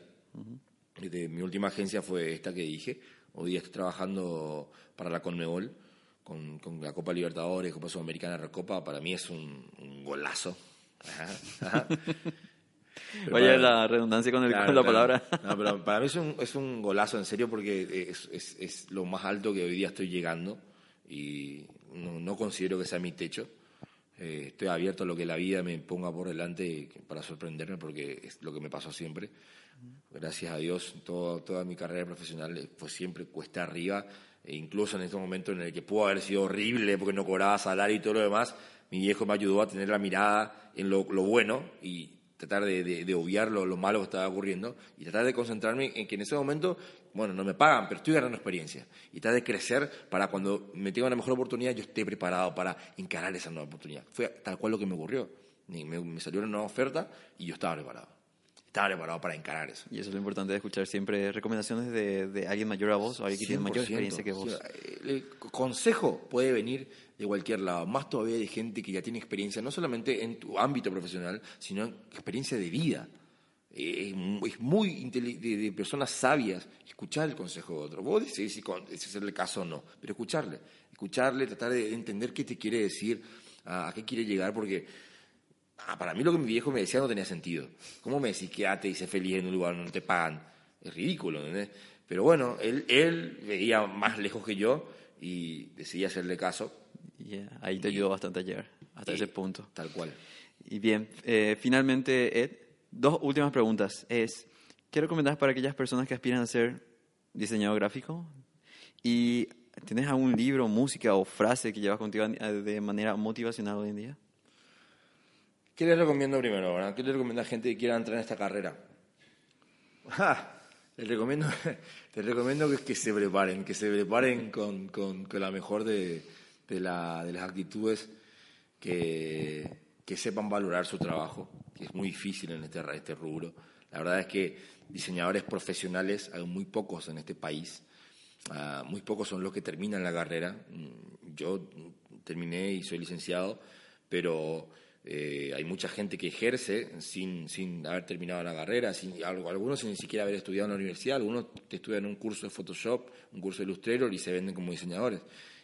De- mi última agencia fue esta que dije. Hoy día estoy trabajando para la Conmebol, con, con la Copa Libertadores, Copa Sudamericana, Recopa. Para mí es un, un golazo. Ajá, ajá. Para- la redundancia con, el, Claro, con la claro. palabra. No, pero para mí es un, es un golazo, en serio, porque es, es, es lo más alto que hoy día estoy llegando y no, no considero que sea mi techo. Eh, estoy abierto a lo que la vida me ponga por delante para sorprenderme, porque es lo que me pasó siempre. Gracias a Dios, todo- toda mi carrera profesional fue siempre cuesta arriba, e incluso en este momento en el que pudo haber sido horrible porque no cobraba salario y todo lo demás, mi viejo me ayudó a tener la mirada en lo, bueno y tratar de, obviar lo, lo malo que estaba ocurriendo y tratar de concentrarme en que en ese momento, bueno, no me pagan, pero estoy ganando experiencia y tratar de crecer para cuando me tenga una mejor oportunidad yo esté preparado para encarar esa nueva oportunidad. Fue tal cual lo que me ocurrió. Me salió una nueva oferta y yo estaba preparado. Estaba preparado para encarar eso. Y eso es lo importante de escuchar siempre recomendaciones de, de alguien mayor a vos o alguien que tiene mayor 100%. experiencia que vos. O sea, el consejo puede venir de cualquier lado, más todavía de gente que ya tiene experiencia, no solamente en tu ámbito profesional, sino experiencia de vida. Eh, Es mu- es muy de, de personas sabias escuchar el consejo de otro. Vos decís si con- si es el caso o no, pero escucharle, escucharle, tratar de entender qué te quiere decir, a, a qué quiere llegar, porque Ah, para mí lo que mi viejo me decía no tenía sentido. ¿Cómo me decís quédate y sé feliz en un lugar donde no te pagan? Es ridículo, ¿entendés? Pero bueno, él, él veía más lejos que yo y decidí hacerle caso. Y eh, ahí te ayudó bastante a llegar hasta ese punto. Tal cual. Y bien, eh, finalmente, Ed, dos últimas preguntas. Es, ¿qué recomendás para aquellas personas que aspiran a ser diseñador gráfico? ¿Y tienes algún libro, música o frase que llevas contigo de manera motivacional hoy en día? ¿Qué les recomiendo primero? ¿verdad? ¿Qué les recomiendo a gente que quiera entrar en esta carrera? les recomiendo, les recomiendo que, que, se preparen, que se preparen con, con, con la mejor de, de, la, de, las actitudes, que, que, sepan valorar su trabajo, que es muy difícil en este, este rubro. La verdad es que diseñadores profesionales hay muy pocos en este país. Uh, muy pocos son los que terminan la carrera. Mm, yo terminé y soy licenciado, pero eh, hay mucha gente que ejerce sin, sin haber terminado la carrera, sin, algunos sin ni siquiera haber estudiado en la universidad, algunos te estudian un curso de Photoshop, un curso de Illustrator y se venden como diseñadores.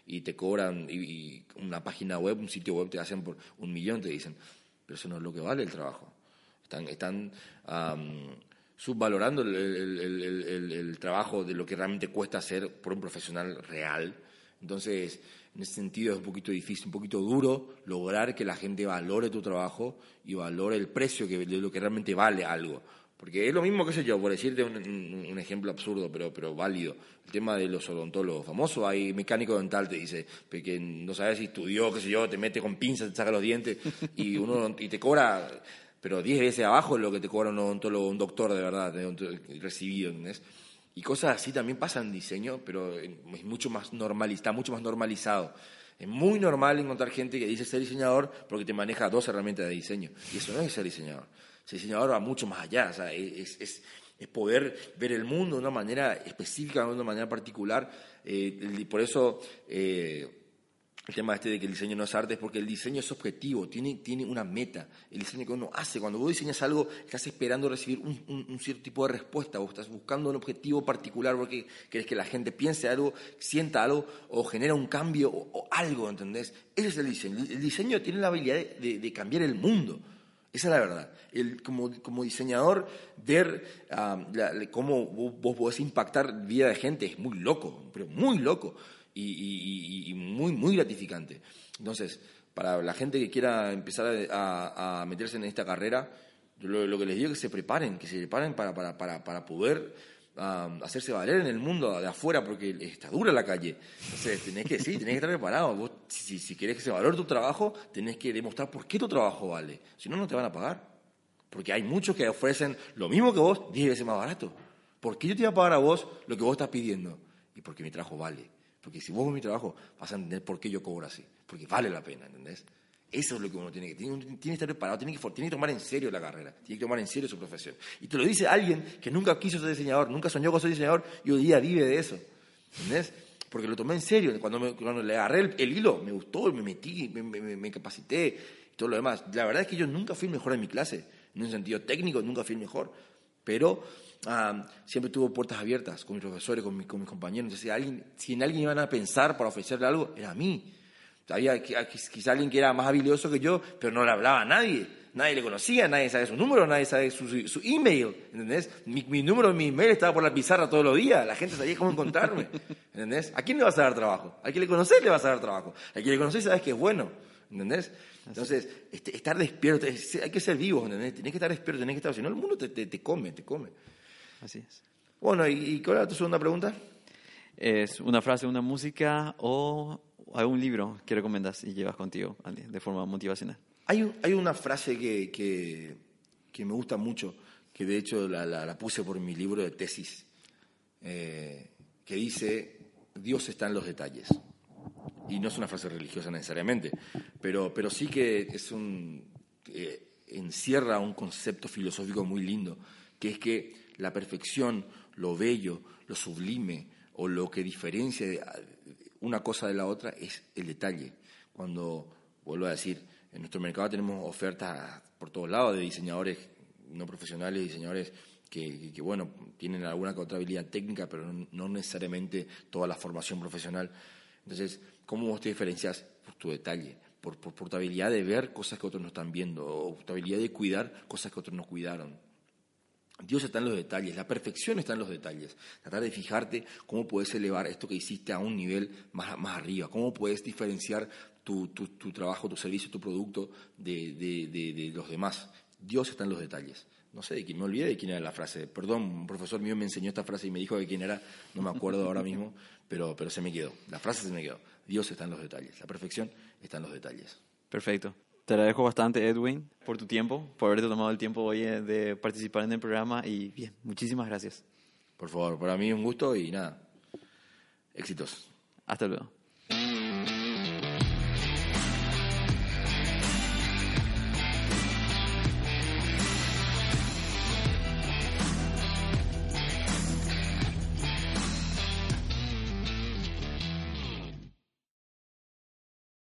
Y te cobran, y, una página web, un sitio web te hacen por un millón, te dicen. Pero eso no es lo que vale el trabajo. Están, están subvalorando el, el, trabajo de lo que realmente cuesta ser por un profesional real. Entonces, en ese sentido es un poquito difícil, un poquito duro lograr que la gente valore tu trabajo y valore el precio que, de lo que realmente vale algo. Porque es lo mismo, que sé yo, por decirte un, ejemplo absurdo, pero, pero válido. El tema de los odontólogos famosos, hay mecánico dental, te dice, que no sabes si estudió, qué sé yo, te mete con pinzas, te saca los dientes y, uno, y te cobra, pero 10 veces abajo de lo que te cobra un odontólogo, un doctor de verdad, recibido, ¿entendés? Y cosas así también pasan en diseño, pero es mucho más normal, está mucho más normalizado. Es muy normal encontrar gente que dice ser diseñador porque te maneja dos herramientas de diseño. Y eso no es ser diseñador. Ser diseñador va mucho más allá. Es, es, es poder ver el mundo de una manera específica, de una manera particular. Eh, por eso eh, el tema este de que el diseño no es arte es porque el diseño es objetivo, tiene, tiene una meta. El diseño que uno hace, cuando vos diseñas algo, estás esperando recibir un, cierto tipo de respuesta, vos estás buscando un objetivo particular porque querés que la gente piense algo, sienta algo o genera un cambio o, algo, ¿entendés? Ese es el diseño. El diseño tiene la habilidad de, cambiar el mundo. Esa es la verdad. El, como, como diseñador, ver ah, cómo vos, vos podés impactar vida de gente es muy loco, pero muy loco y, muy, muy gratificante. Entonces, para la gente que quiera empezar a, meterse en esta carrera, lo, que les digo es que se preparen, que se preparen para, para, para, para poder hacerse valer en el mundo de afuera, porque está dura la calle. Entonces, tenés que, sí, tenés que estar preparado. Vos, si, si querés que se valore tu trabajo, tenés que demostrar por qué tu trabajo vale. Si no, no te van a pagar. Porque hay muchos que ofrecen lo mismo que vos, 10 veces más barato. ¿Por qué yo te voy a pagar a vos lo que vos estás pidiendo? Y porque mi trabajo vale. Porque si vos ves mi trabajo, vas a entender por qué yo cobro así. Porque vale la pena, ¿entendés? Eso es lo que uno tiene que tiene, tiene que estar preparado, tiene que, tiene que tomar en serio la carrera, tiene que tomar en serio su profesión. Y te lo dice alguien que nunca quiso ser diseñador, nunca soñó con ser diseñador y hoy día vive de eso. ¿Entendés? Porque lo tomé en serio. Cuando, me, cuando le agarré el, hilo, me gustó, me metí, me, me, me, capacité todo lo demás. La verdad es que yo nunca fui el mejor en mi clase. En un sentido técnico, nunca fui el mejor. Pero siempre tuvo puertas abiertas con mis profesores, con, mis compañeros. Entonces, si, alguien, si en alguien iban a pensar para ofrecerle algo, era a mí. Había quizá alguien que era más habilidoso que yo, pero no le hablaba a nadie. Nadie le conocía, nadie sabe su número, nadie sabe su, su email, ¿entendés? Mi, mi, número, mi email estaba por la pizarra todos los días, la gente sabía cómo encontrarme, ¿entendés? ¿A quién le vas a dar trabajo? Al que le conoces le vas a dar trabajo. Al que le conoces sabes que es bueno, ¿entendés? Entonces, este, estar despierto, hay que ser vivo, ¿entendés? Tenés que estar despierto, tenés que estar, si no el mundo te, te, te come, te come. Así es. Bueno, ¿y, cuál era tu segunda pregunta? Es una frase, una música o algún libro que recomiendas y llevas contigo de forma motivacional. Hay, hay una frase que, que, que, me gusta mucho, que de hecho la, la, puse por mi libro de tesis, eh, que dice, Dios está en los detalles. Y no es una frase religiosa necesariamente, pero, pero sí que es un, eh, encierra un concepto filosófico muy lindo, que es que la perfección, lo bello, lo sublime o lo que diferencia una cosa de la otra es el detalle. Cuando, vuelvo a decir, en nuestro mercado tenemos ofertas por todos lados de diseñadores no profesionales, diseñadores que, bueno, tienen alguna habilidad técnica, pero no, necesariamente toda la formación profesional. Entonces, ¿cómo vos te diferencias? Por tu detalle, por, por, por tu habilidad de ver cosas que otros no están viendo, o tu habilidad de cuidar cosas que otros no cuidaron. Dios está en los detalles, la perfección está en los detalles. Tratar de fijarte cómo puedes elevar esto que hiciste a un nivel más, más arriba, cómo puedes diferenciar tu, tu, trabajo, tu servicio, tu producto de, de, de, los demás. Dios está en los detalles. No sé de quién, me olvidé de quién era la frase. Perdón, un profesor mío me enseñó esta frase y me dijo de quién era, no me acuerdo ahora mismo, pero, pero se me quedó. La frase se me quedó. Dios está en los detalles. La perfección está en los detalles. Perfecto. Te agradezco bastante, Edwin, por tu tiempo, por haberte tomado el tiempo hoy eh, de participar en el programa y bien, muchísimas gracias. Por favor, para mí un gusto y nada, éxitos. Hasta luego.